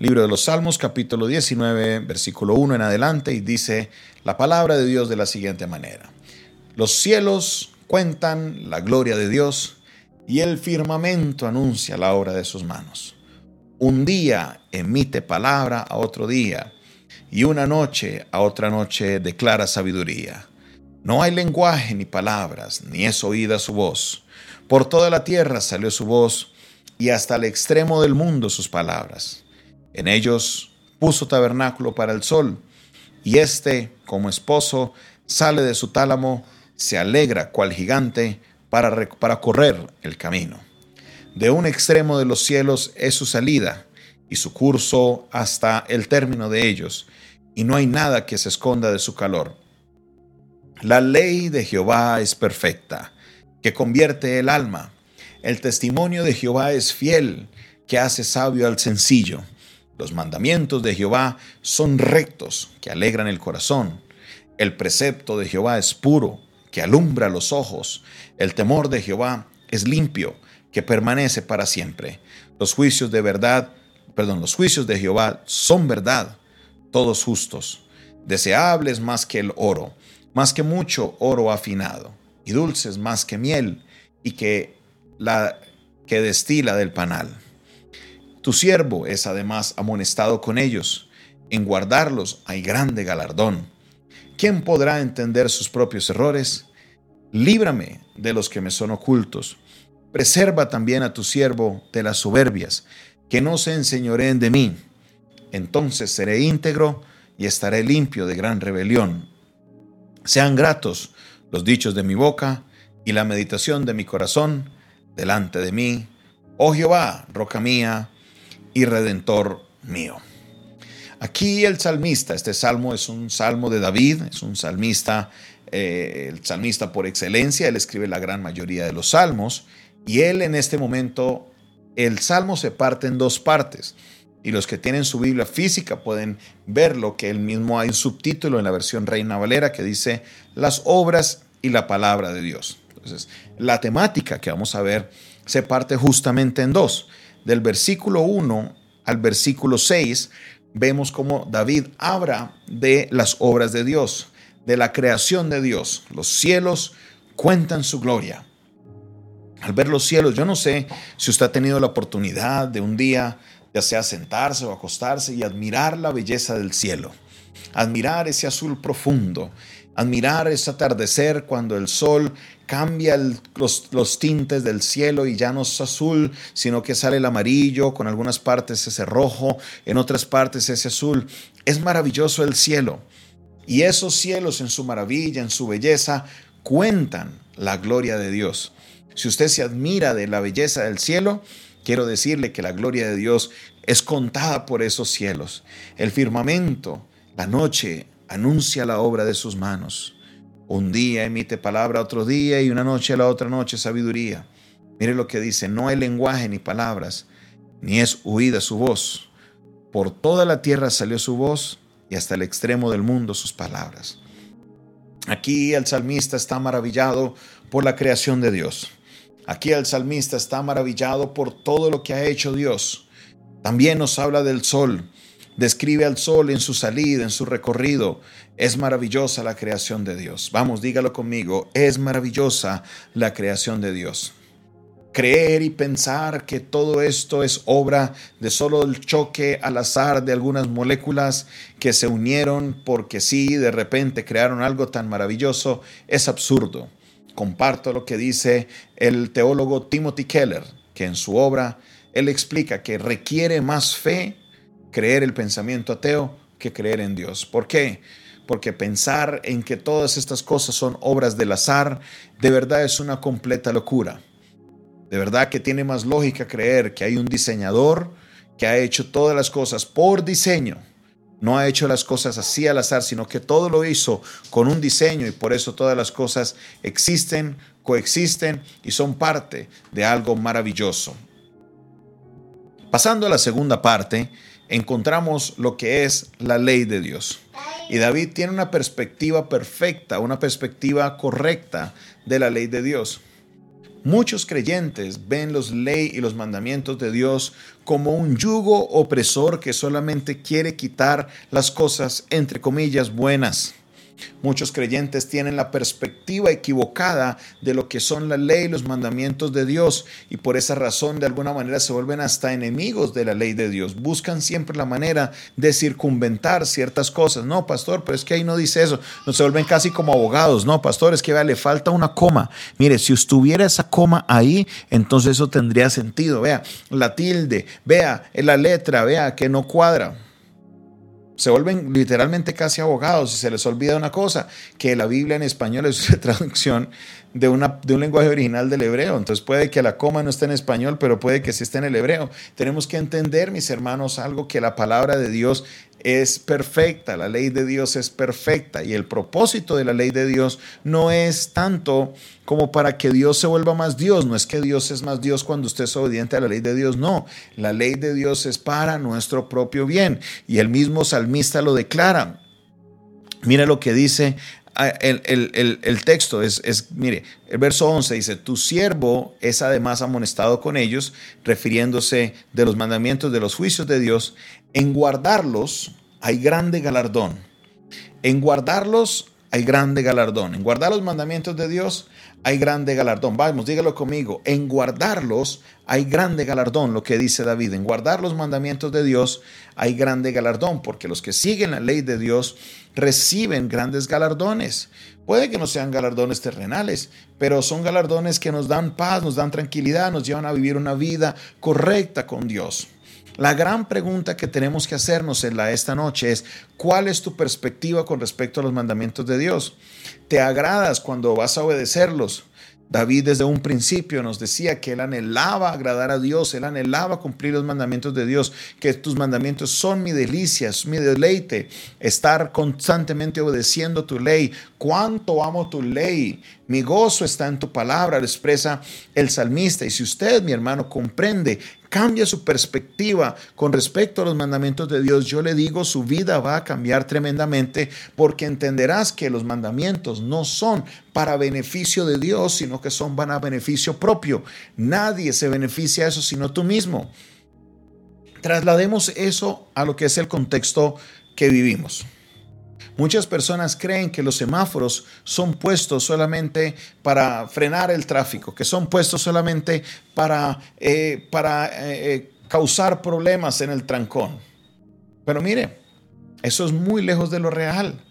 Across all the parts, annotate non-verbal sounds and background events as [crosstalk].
Libro de los Salmos, capítulo 19, versículo 1 en adelante, y dice la palabra de Dios de la siguiente manera. Los cielos cuentan la gloria de Dios y el firmamento anuncia la obra de sus manos. Un día emite palabra a otro día y una noche a otra noche declara sabiduría. No hay lenguaje ni palabras, ni es oída su voz. Por toda la tierra salió su voz y hasta el extremo del mundo sus palabras. En ellos puso tabernáculo para el sol, y éste, como esposo, sale de su tálamo, se alegra cual gigante para, para correr el camino. De un extremo de los cielos es su salida, y su curso hasta el término de ellos, y no hay nada que se esconda de su calor. La ley de Jehová es perfecta, que convierte el alma. El testimonio de Jehová es fiel, que hace sabio al sencillo. Los mandamientos de Jehová son rectos, que alegran el corazón. El precepto de Jehová es puro, que alumbra los ojos. El temor de Jehová es limpio, que permanece para siempre. Los juicios de verdad, perdón, los juicios de Jehová son verdad, todos justos. Deseables más que el oro, más que mucho oro afinado, y dulces más que miel, y que la que destila del panal. Tu siervo es además amonestado con ellos. En guardarlos hay grande galardón. ¿Quién podrá entender sus propios errores? Líbrame de los que me son ocultos. Preserva también a tu siervo de las soberbias, que no se enseñoreen de mí. Entonces seré íntegro y estaré limpio de gran rebelión. Sean gratos los dichos de mi boca y la meditación de mi corazón delante de mí. Oh Jehová, roca mía, y redentor mío. Aquí el salmista, este salmo es un salmo de David, es un salmista, eh, el salmista por excelencia, él escribe la gran mayoría de los salmos y él en este momento, el salmo se parte en dos partes y los que tienen su Biblia física pueden ver lo que él mismo hay un subtítulo en la versión Reina Valera que dice las obras y la palabra de Dios. Entonces, la temática que vamos a ver se parte justamente en dos del versículo 1 al versículo 6, vemos cómo David habla de las obras de Dios, de la creación de Dios. Los cielos cuentan su gloria. Al ver los cielos, yo no sé si usted ha tenido la oportunidad de un día, ya sea sentarse o acostarse y admirar la belleza del cielo, admirar ese azul profundo, admirar ese atardecer cuando el sol cambia los, los, tintes del cielo y ya no es azul, sino que sale el amarillo, con algunas partes ese rojo, en otras partes ese azul. Es maravilloso el cielo. Y esos cielos en su maravilla, en su belleza, cuentan la gloria de Dios. Si usted se admira de la belleza del cielo, quiero decirle que la gloria de Dios es contada por esos cielos. El firmamento, la noche, anuncia la obra de sus manos. Un día emite palabra otro día y una noche a la otra noche sabiduría. Mire lo que dice, no hay lenguaje ni palabras, ni es huida su voz. Por toda la tierra salió su voz y hasta el extremo del mundo sus palabras. Aquí el salmista está maravillado por la creación de Dios. Aquí el salmista está maravillado por todo lo que ha hecho Dios. También nos habla del sol, describe al sol en su salida, en su recorrido. Es maravillosa la creación de Dios. Vamos, dígalo conmigo, es maravillosa la creación de Dios. Creer y pensar que todo esto es obra de solo el choque al azar de algunas moléculas que se unieron porque sí, de repente crearon algo tan maravilloso, es absurdo. Comparto lo que dice el teólogo Timothy Keller, que en su obra él explica que requiere más fe creer el pensamiento ateo que creer en Dios. ¿Por qué? Porque pensar en que todas estas cosas son obras del azar, de verdad es una completa locura. De verdad que tiene más lógica creer que hay un diseñador que ha hecho todas las cosas por diseño. No ha hecho las cosas así al azar, sino que todo lo hizo con un diseño y por eso todas las cosas existen, coexisten y son parte de algo maravilloso. Pasando a la segunda parte, encontramos lo que es la ley de Dios. Y David tiene una perspectiva perfecta, una perspectiva correcta de la ley de Dios. Muchos creyentes ven los ley y los mandamientos de Dios como un yugo opresor que solamente quiere quitar las cosas, entre comillas, buenas. Muchos creyentes tienen la perspectiva equivocada de lo que son la ley y los mandamientos de Dios y por esa razón de alguna manera se vuelven hasta enemigos de la ley de Dios. Buscan siempre la manera de circunventar ciertas cosas. No, pastor, pero es que ahí no dice eso. No se vuelven casi como abogados. No, pastor, es que vea, le falta una coma. Mire, si estuviera esa coma ahí, entonces eso tendría sentido. Vea, la tilde, vea, la letra, vea que no cuadra se vuelven literalmente casi abogados y se les olvida una cosa, que la Biblia en español es una [laughs] traducción de, una, de un lenguaje original del hebreo. Entonces puede que la coma no esté en español, pero puede que sí esté en el hebreo. Tenemos que entender, mis hermanos, algo que la palabra de Dios es perfecta, la ley de Dios es perfecta y el propósito de la ley de Dios no es tanto como para que Dios se vuelva más Dios, no es que Dios es más Dios cuando usted es obediente a la ley de Dios, no, la ley de Dios es para nuestro propio bien. Y el mismo salmista lo declara. Mira lo que dice ah, el, texto, es, es, mire, el verso 11 dice, tu siervo es además amonestado con ellos, refiriéndose de los mandamientos de los juicios de Dios, en guardarlos hay grande galardón. En guardarlos hay grande galardón. En guardar los mandamientos de Dios hay grande galardón. Vamos, dígalo conmigo. En guardarlos hay grande galardón, lo que dice David. En guardar los mandamientos de Dios hay grande galardón, porque los que siguen la ley de Dios reciben grandes galardones. Puede que no sean galardones terrenales, pero son galardones que nos dan paz, nos dan tranquilidad, nos llevan a vivir una vida correcta con Dios. La gran pregunta que tenemos que hacernos en la, esta noche es, ¿cuál es tu perspectiva con respecto a los mandamientos de Dios? ¿Te agradas cuando vas a obedecerlos? David desde un principio nos decía que él anhelaba agradar a Dios, él anhelaba cumplir los mandamientos de Dios, que tus mandamientos son mi delicia, mi deleite, estar constantemente obedeciendo tu ley. Cuánto amo tu ley, mi gozo está en tu palabra, lo expresa el salmista. Y si usted, mi hermano, comprende cambia su perspectiva con respecto a los mandamientos de Dios, yo le digo, su vida va a cambiar tremendamente porque entenderás que los mandamientos no son para beneficio de Dios, sino que son para beneficio propio. Nadie se beneficia de eso sino tú mismo. Traslademos eso a lo que es el contexto que vivimos. Muchas personas creen que los semáforos son puestos solamente para frenar el tráfico, que son puestos solamente para, eh, para eh, eh, causar problemas en el trancón. Pero mire, eso es muy lejos de lo real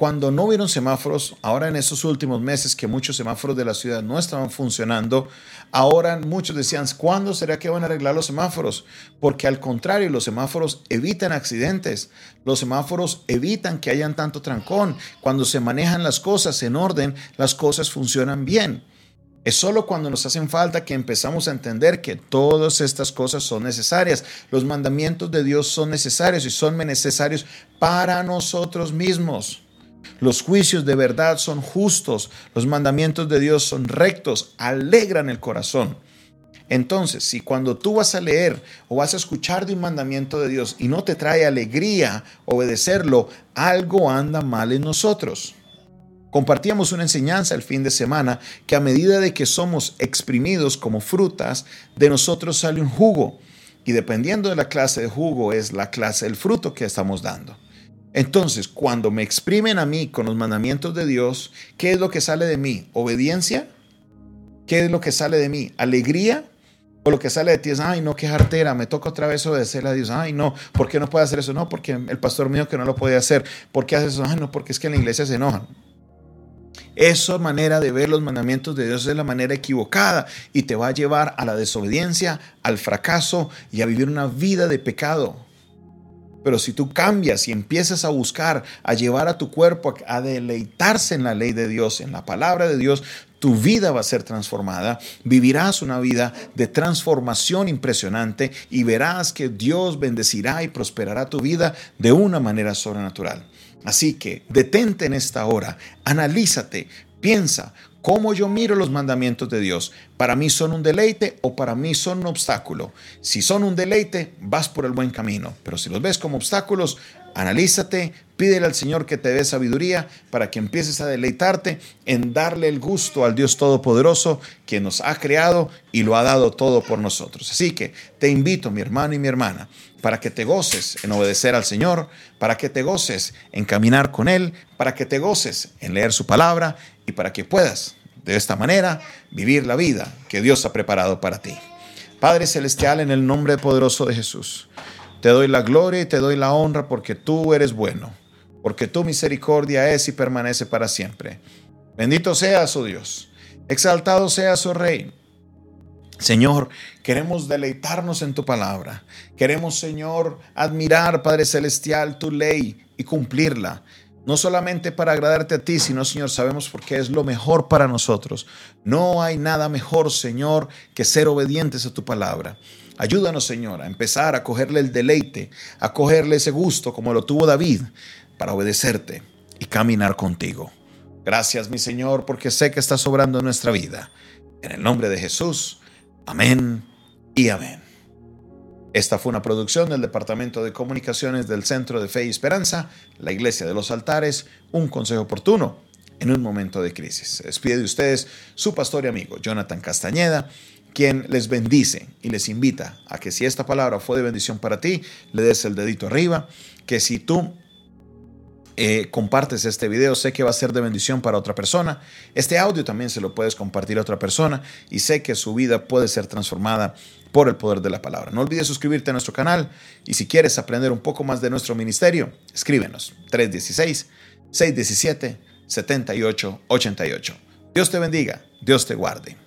cuando no vieron semáforos, ahora en esos últimos meses que muchos semáforos de la ciudad no estaban funcionando, ahora muchos decían, ¿cuándo será que van a arreglar los semáforos? Porque al contrario, los semáforos evitan accidentes, los semáforos evitan que hayan tanto trancón. Cuando se manejan las cosas en orden, las cosas funcionan bien. Es solo cuando nos hacen falta que empezamos a entender que todas estas cosas son necesarias. Los mandamientos de Dios son necesarios y son necesarios para nosotros mismos. Los juicios de verdad son justos, los mandamientos de Dios son rectos, alegran el corazón. Entonces, si cuando tú vas a leer o vas a escuchar de un mandamiento de Dios y no te trae alegría obedecerlo, algo anda mal en nosotros. Compartíamos una enseñanza el fin de semana que a medida de que somos exprimidos como frutas, de nosotros sale un jugo. Y dependiendo de la clase de jugo es la clase del fruto que estamos dando. Entonces, cuando me exprimen a mí con los mandamientos de Dios, ¿qué es lo que sale de mí? ¿Obediencia? ¿Qué es lo que sale de mí? ¿Alegría? O lo que sale de ti es, ay, no, qué jartera, me toca otra vez obedecerle a Dios. Ay, no, ¿por qué no puede hacer eso? No, porque el pastor dijo que no lo podía hacer. ¿Por qué hace eso? Ay, no, porque es que en la iglesia se enojan. Esa manera de ver los mandamientos de Dios es la manera equivocada y te va a llevar a la desobediencia, al fracaso y a vivir una vida de pecado. Pero si tú cambias y empiezas a buscar, a llevar a tu cuerpo a deleitarse en la ley de Dios, en la palabra de Dios, tu vida va a ser transformada, vivirás una vida de transformación impresionante y verás que Dios bendecirá y prosperará tu vida de una manera sobrenatural. Así que detente en esta hora, analízate, piensa, cómo yo miro los mandamientos de Dios. ¿Para mí son un deleite o para mí son un obstáculo? Si son un deleite, vas por el buen camino, pero si los ves como obstáculos, analízate, pídele al Señor que te dé sabiduría para que empieces a deleitarte en darle el gusto al Dios Todopoderoso que nos ha creado y lo ha dado todo por nosotros. Así que te invito, mi hermano y mi hermana, para que te goces en obedecer al Señor, para que te goces en caminar con Él, para que te goces en leer su palabra y para que puedas de esta manera vivir la vida que Dios ha preparado para ti. Padre Celestial, en el nombre poderoso de Jesús, te doy la gloria y te doy la honra porque tú eres bueno, porque tu misericordia es y permanece para siempre. Bendito seas, oh Dios, exaltado seas, oh Rey. Señor, queremos deleitarnos en tu palabra. Queremos, Señor, admirar, Padre Celestial, tu ley y cumplirla no solamente para agradarte a ti, sino, Señor, sabemos porque es lo mejor para nosotros. No hay nada mejor, Señor, que ser obedientes a tu palabra. Ayúdanos, Señor, a empezar a cogerle el deleite, a cogerle ese gusto como lo tuvo David, para obedecerte y caminar contigo. Gracias, mi Señor, porque sé que estás sobrando en nuestra vida. En el nombre de Jesús. Amén y amén. Esta fue una producción del Departamento de Comunicaciones del Centro de Fe y Esperanza, la Iglesia de los Altares, un consejo oportuno en un momento de crisis. Se despide de ustedes su pastor y amigo Jonathan Castañeda, quien les bendice y les invita a que si esta palabra fue de bendición para ti, le des el dedito arriba, que si tú eh, compartes este video, sé que va a ser de bendición para otra persona. Este audio también se lo puedes compartir a otra persona y sé que su vida puede ser transformada por el poder de la palabra. No olvides suscribirte a nuestro canal y si quieres aprender un poco más de nuestro ministerio, escríbenos 316-617-7888. Dios te bendiga, Dios te guarde.